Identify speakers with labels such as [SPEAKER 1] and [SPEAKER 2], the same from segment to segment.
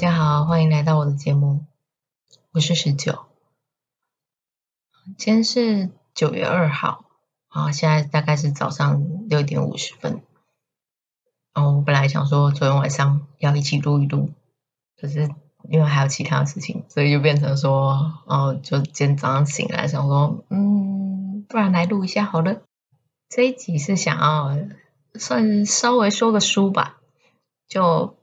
[SPEAKER 1] 大家好，欢迎来到我的节目，我是十九。今天是九月二号，啊，现在大概是早上六点五十分。然后我本来想说昨天晚上要一起录一录，可是因为还有其他事情，所以就变成说，哦，就今天早上醒来想说，嗯，不然来录一下好了。这一集是想要算稍微说个书吧，就。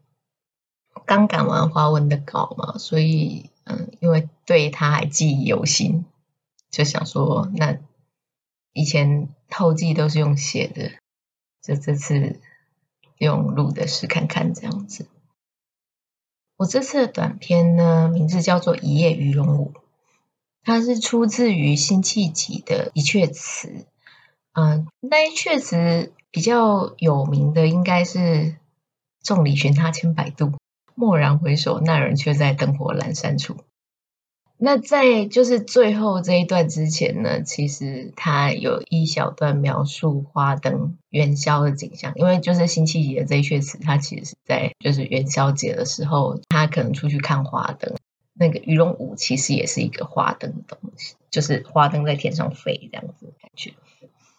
[SPEAKER 1] 刚赶完华文的稿嘛，所以嗯，因为对他还记忆犹新，就想说，那以前后记都是用写的，就这次用录的试看看这样子。我这次的短片呢，名字叫做《一夜鱼龙舞》，它是出自于辛弃疾的一阙词。嗯，那一阙词比较有名的应该是“众里寻他千百度”。蓦然回首，那人却在灯火阑珊处。那在就是最后这一段之前呢，其实他有一小段描述花灯元宵的景象。因为就是辛弃疾的这一阙词，他其实是在就是元宵节的时候，他可能出去看花灯。那个鱼龙舞其实也是一个花灯的东西，就是花灯在天上飞这样子的感觉。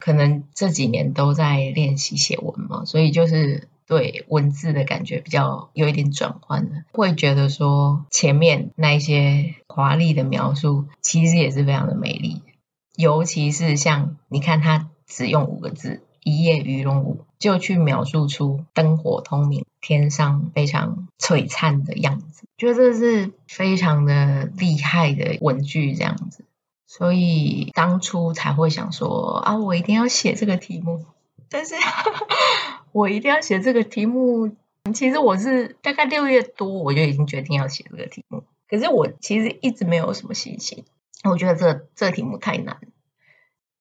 [SPEAKER 1] 可能这几年都在练习写文嘛，所以就是。对文字的感觉比较有一点转换了，会觉得说前面那一些华丽的描述其实也是非常的美丽，尤其是像你看他只用五个字“一夜鱼龙舞”，就去描述出灯火通明、天上非常璀璨的样子，觉得这是非常的厉害的文句这样子，所以当初才会想说啊，我一定要写这个题目，但是。我一定要写这个题目。其实我是大概六月多，我就已经决定要写这个题目。可是我其实一直没有什么信心。我觉得这、这题目太难，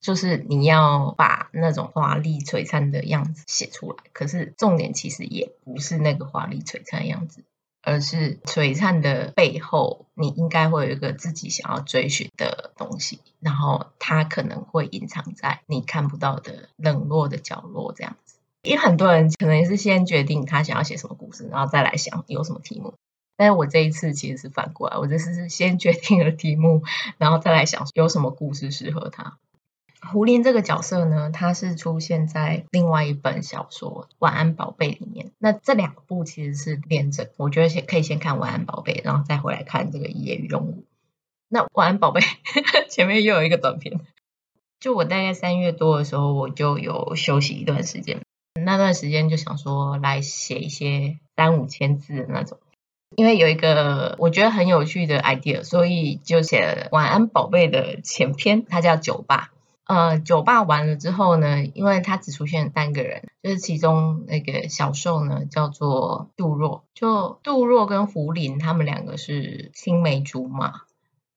[SPEAKER 1] 就是你要把那种华丽璀璨的样子写出来。可是重点其实也不是那个华丽璀璨的样子，而是璀璨的背后，你应该会有一个自己想要追寻的东西。然后它可能会隐藏在你看不到的冷落的角落，这样。因为很多人可能也是先决定他想要写什么故事，然后再来想有什么题目。但是我这一次其实是反过来，我这次是先决定了题目，然后再来想有什么故事适合他。胡林这个角色呢，他是出现在另外一本小说《晚安宝贝》里面。那这两部其实是连着，我觉得先可以先看《晚安宝贝》，然后再回来看这个《一夜与龙舞》。那《晚安宝贝》前面又有一个短片，就我大概三月多的时候，我就有休息一段时间。那段时间就想说来写一些三五千字的那种，因为有一个我觉得很有趣的 idea，所以就写了《晚安宝贝》的前篇，它叫酒吧。呃，酒吧完了之后呢，因为它只出现三个人，就是其中那个小受呢叫做杜若，就杜若跟胡林他们两个是青梅竹马。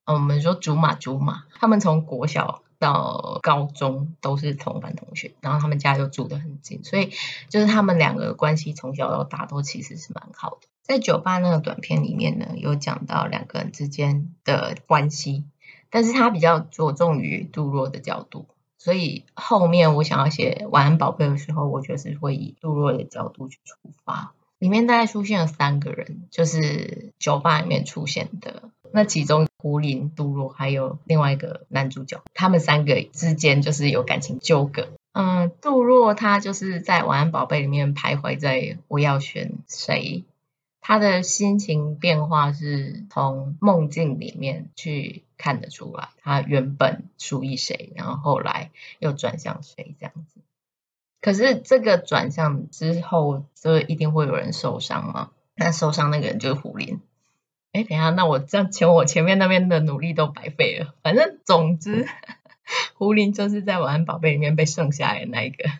[SPEAKER 1] 嗯，我们说竹马竹马，他们从国小。到高中都是同班同学，然后他们家又住得很近，所以就是他们两个关系从小到大都其实是蛮好的。在酒吧那个短片里面呢，有讲到两个人之间的关系，但是他比较着重于杜若的角度，所以后面我想要写晚安宝贝的时候，我就是会以杜若的角度去出发。里面大概出现了三个人，就是酒吧里面出现的。那其中胡林、杜若还有另外一个男主角，他们三个之间就是有感情纠葛。嗯，杜若他就是在《晚安宝贝》里面徘徊在我要选谁，他的心情变化是从梦境里面去看得出来，他原本属于谁，然后后来又转向谁这样子。可是这个转向之后，就一定会有人受伤吗？那受伤那个人就是胡林。哎，等一下，那我这样前我前面那边的努力都白费了。反正总之，胡林就是在《晚安宝贝》里面被剩下来的那一个。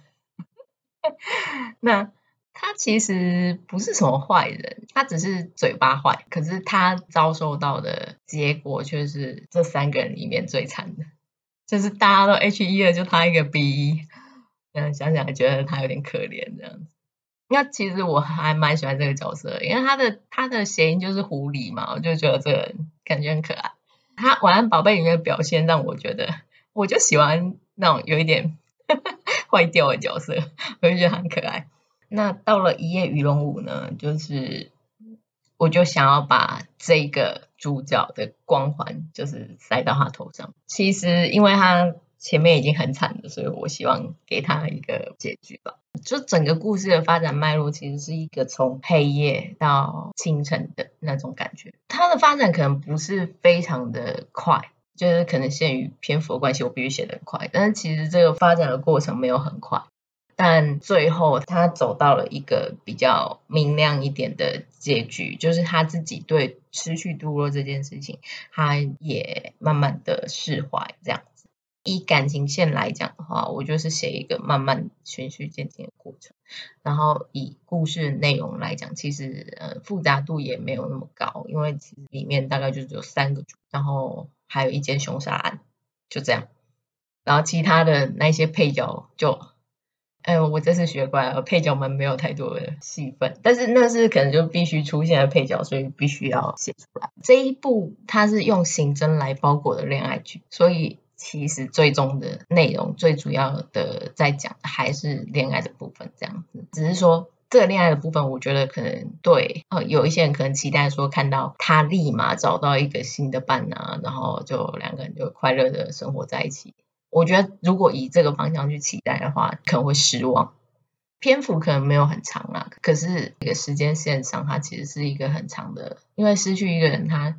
[SPEAKER 1] 那他其实不是什么坏人，他只是嘴巴坏。可是他遭受到的结果却是这三个人里面最惨的，就是大家都 H 一了，就他一个 B。嗯，想想觉得他有点可怜这样子。那其实我还蛮喜欢这个角色，因为他的他的谐音就是狐狸嘛，我就觉得这个人感觉很可爱。他《晚安宝贝》里面的表现让我觉得，我就喜欢那种有一点 坏掉的角色，我就觉得很可爱。那到了《一夜鱼龙舞》呢，就是我就想要把这个主角的光环就是塞到他头上。其实因为他前面已经很惨了，所以我希望给他一个结局吧。就整个故事的发展脉络，其实是一个从黑夜到清晨的那种感觉。它的发展可能不是非常的快，就是可能限于篇幅的关系，我必须写得快。但是其实这个发展的过程没有很快。但最后，他走到了一个比较明亮一点的结局，就是他自己对失去杜洛这件事情，他也慢慢的释怀。这样，以感情线来讲的话，我就是写一个慢慢循序渐进的过程。然后以故事内容来讲，其实呃复杂度也没有那么高，因为其实里面大概就只有三个主，然后还有一件凶杀案，就这样。然后其他的那些配角就。哎，我这次学乖了，配角们没有太多的戏份，但是那是可能就必须出现的配角，所以必须要写出来。这一部它是用刑侦来包裹的恋爱剧，所以其实最终的内容最主要的在讲的还是恋爱的部分，这样子。只是说这个恋爱的部分，我觉得可能对，呃，有一些人可能期待说看到他立马找到一个新的伴啊，然后就两个人就快乐的生活在一起。我觉得如果以这个方向去期待的话，可能会失望。篇幅可能没有很长啦，可是一个时间线上，它其实是一个很长的。因为失去一个人他，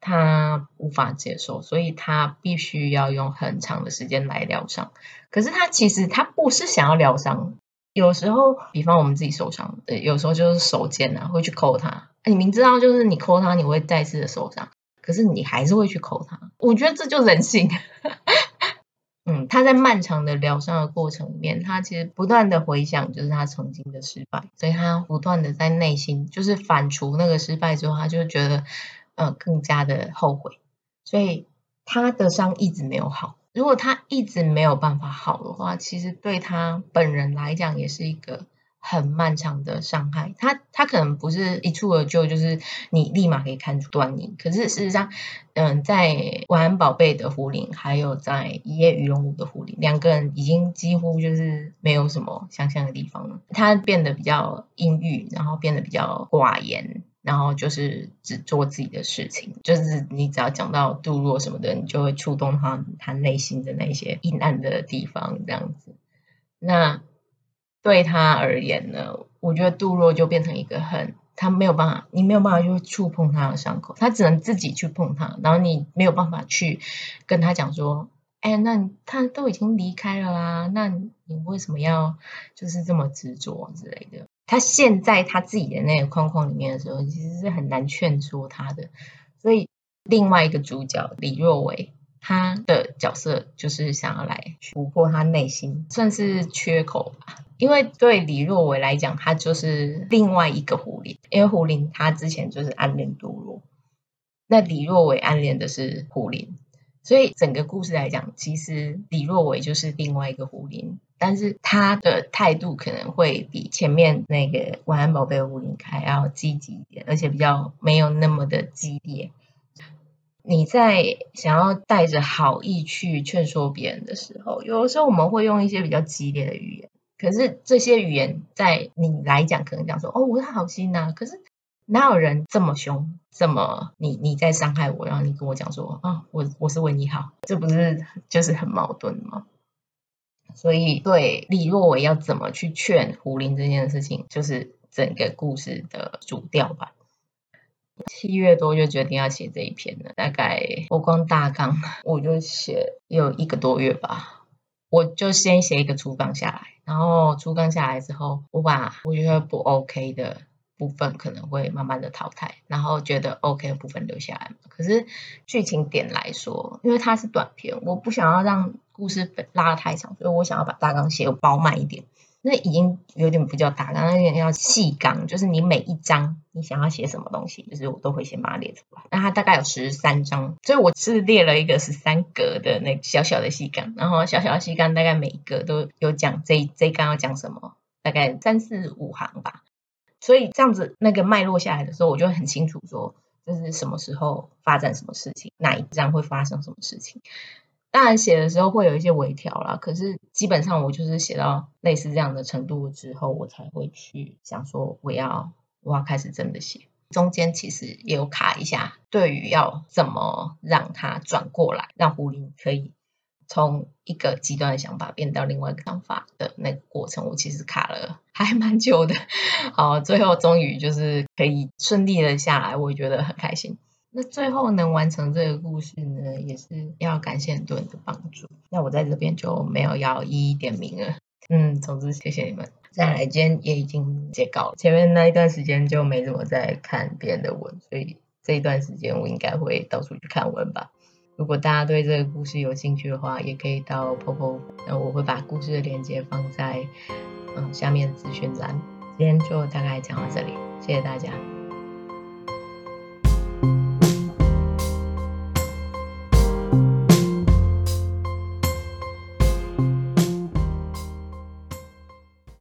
[SPEAKER 1] 他无法接受，所以他必须要用很长的时间来疗伤。可是他其实他不是想要疗伤，有时候，比方我们自己受伤，有时候就是手贱啊，会去抠他。你明知道就是你抠他，你会再次的受伤，可是你还是会去抠他。我觉得这就人性。嗯，他在漫长的疗伤的过程里面，他其实不断的回想，就是他曾经的失败，所以他不断的在内心，就是反刍那个失败之后，他就觉得，呃，更加的后悔，所以他的伤一直没有好。如果他一直没有办法好的话，其实对他本人来讲也是一个。很漫长的伤害，他他可能不是一蹴而就，就是你立马可以看出端倪。可是事实上，嗯，在晚安宝贝的胡林，还有在一夜鱼龙舞的胡林，两个人已经几乎就是没有什么相像的地方了。他变得比较阴郁，然后变得比较寡言，然后就是只做自己的事情。就是你只要讲到杜若什么的，你就会触动他他内心的那些阴暗的地方，这样子。那。对他而言呢，我觉得杜若就变成一个很，他没有办法，你没有办法去触碰他的伤口，他只能自己去碰他，然后你没有办法去跟他讲说，哎，那他都已经离开了啦，那你为什么要就是这么执着之类的？他陷在他自己的那个框框里面的时候，其实是很难劝说他的。所以另外一个主角李若薇，他的角色就是想要来突破他内心算是缺口吧。因为对李若薇来讲，他就是另外一个胡林。因为胡林他之前就是暗恋杜若，那李若薇暗恋的是胡林，所以整个故事来讲，其实李若薇就是另外一个胡林，但是他的态度可能会比前面那个晚安宝贝的胡林还要积极一点，而且比较没有那么的激烈。你在想要带着好意去劝说别人的时候，有的时候我们会用一些比较激烈的语言。可是这些语言在你来讲，可能讲说哦，我是好心呐。可是哪有人这么凶，这么你你在伤害我，然后你跟我讲说啊、我我是为你好，这不是就是很矛盾吗？所以对李若伟要怎么去劝胡林这件事情，就是整个故事的主调吧。七月多就决定要写这一篇了，大概我光大纲我就写有一个多月吧。我就先写一个初纲下来，然后初纲下来之后，我把我觉得不 OK 的部分可能会慢慢的淘汰，然后觉得 OK 的部分留下来嘛。可是剧情点来说，因为它是短篇，我不想要让故事拉得太长，所以我想要把大纲写饱满一点。那已经有点不叫大纲，那有点要细纲，就是你每一章你想要写什么东西，就是我都会先把它列出来。那它大概有十三章，所以我是列了一个十三格的那小小的细纲，然后小小的细纲大概每一个都有讲这这一章要讲什么，大概三四五行吧。所以这样子那个脉络下来的时候，我就很清楚说，就是什么时候发展什么事情，哪一站会发生什么事情。当然写的时候会有一些微调啦，可是基本上我就是写到类似这样的程度之后，我才会去想说我要我要开始真的写。中间其实也有卡一下，对于要怎么让它转过来，让胡林可以从一个极端的想法变到另外一个想法的那个过程，我其实卡了还蛮久的。好，最后终于就是可以顺利的下来，我也觉得很开心。那最后能完成这个故事呢，也是要感谢很多人的帮助。那我在这边就没有要一一点名了。嗯，总之谢谢你们。再来，今天也已经截稿了，前面那一段时间就没怎么在看别人的文，所以这一段时间我应该会到处去看文吧。如果大家对这个故事有兴趣的话，也可以到 POPO，那我会把故事的链接放在嗯下面的资讯栏。今天就大概讲到这里，谢谢大家。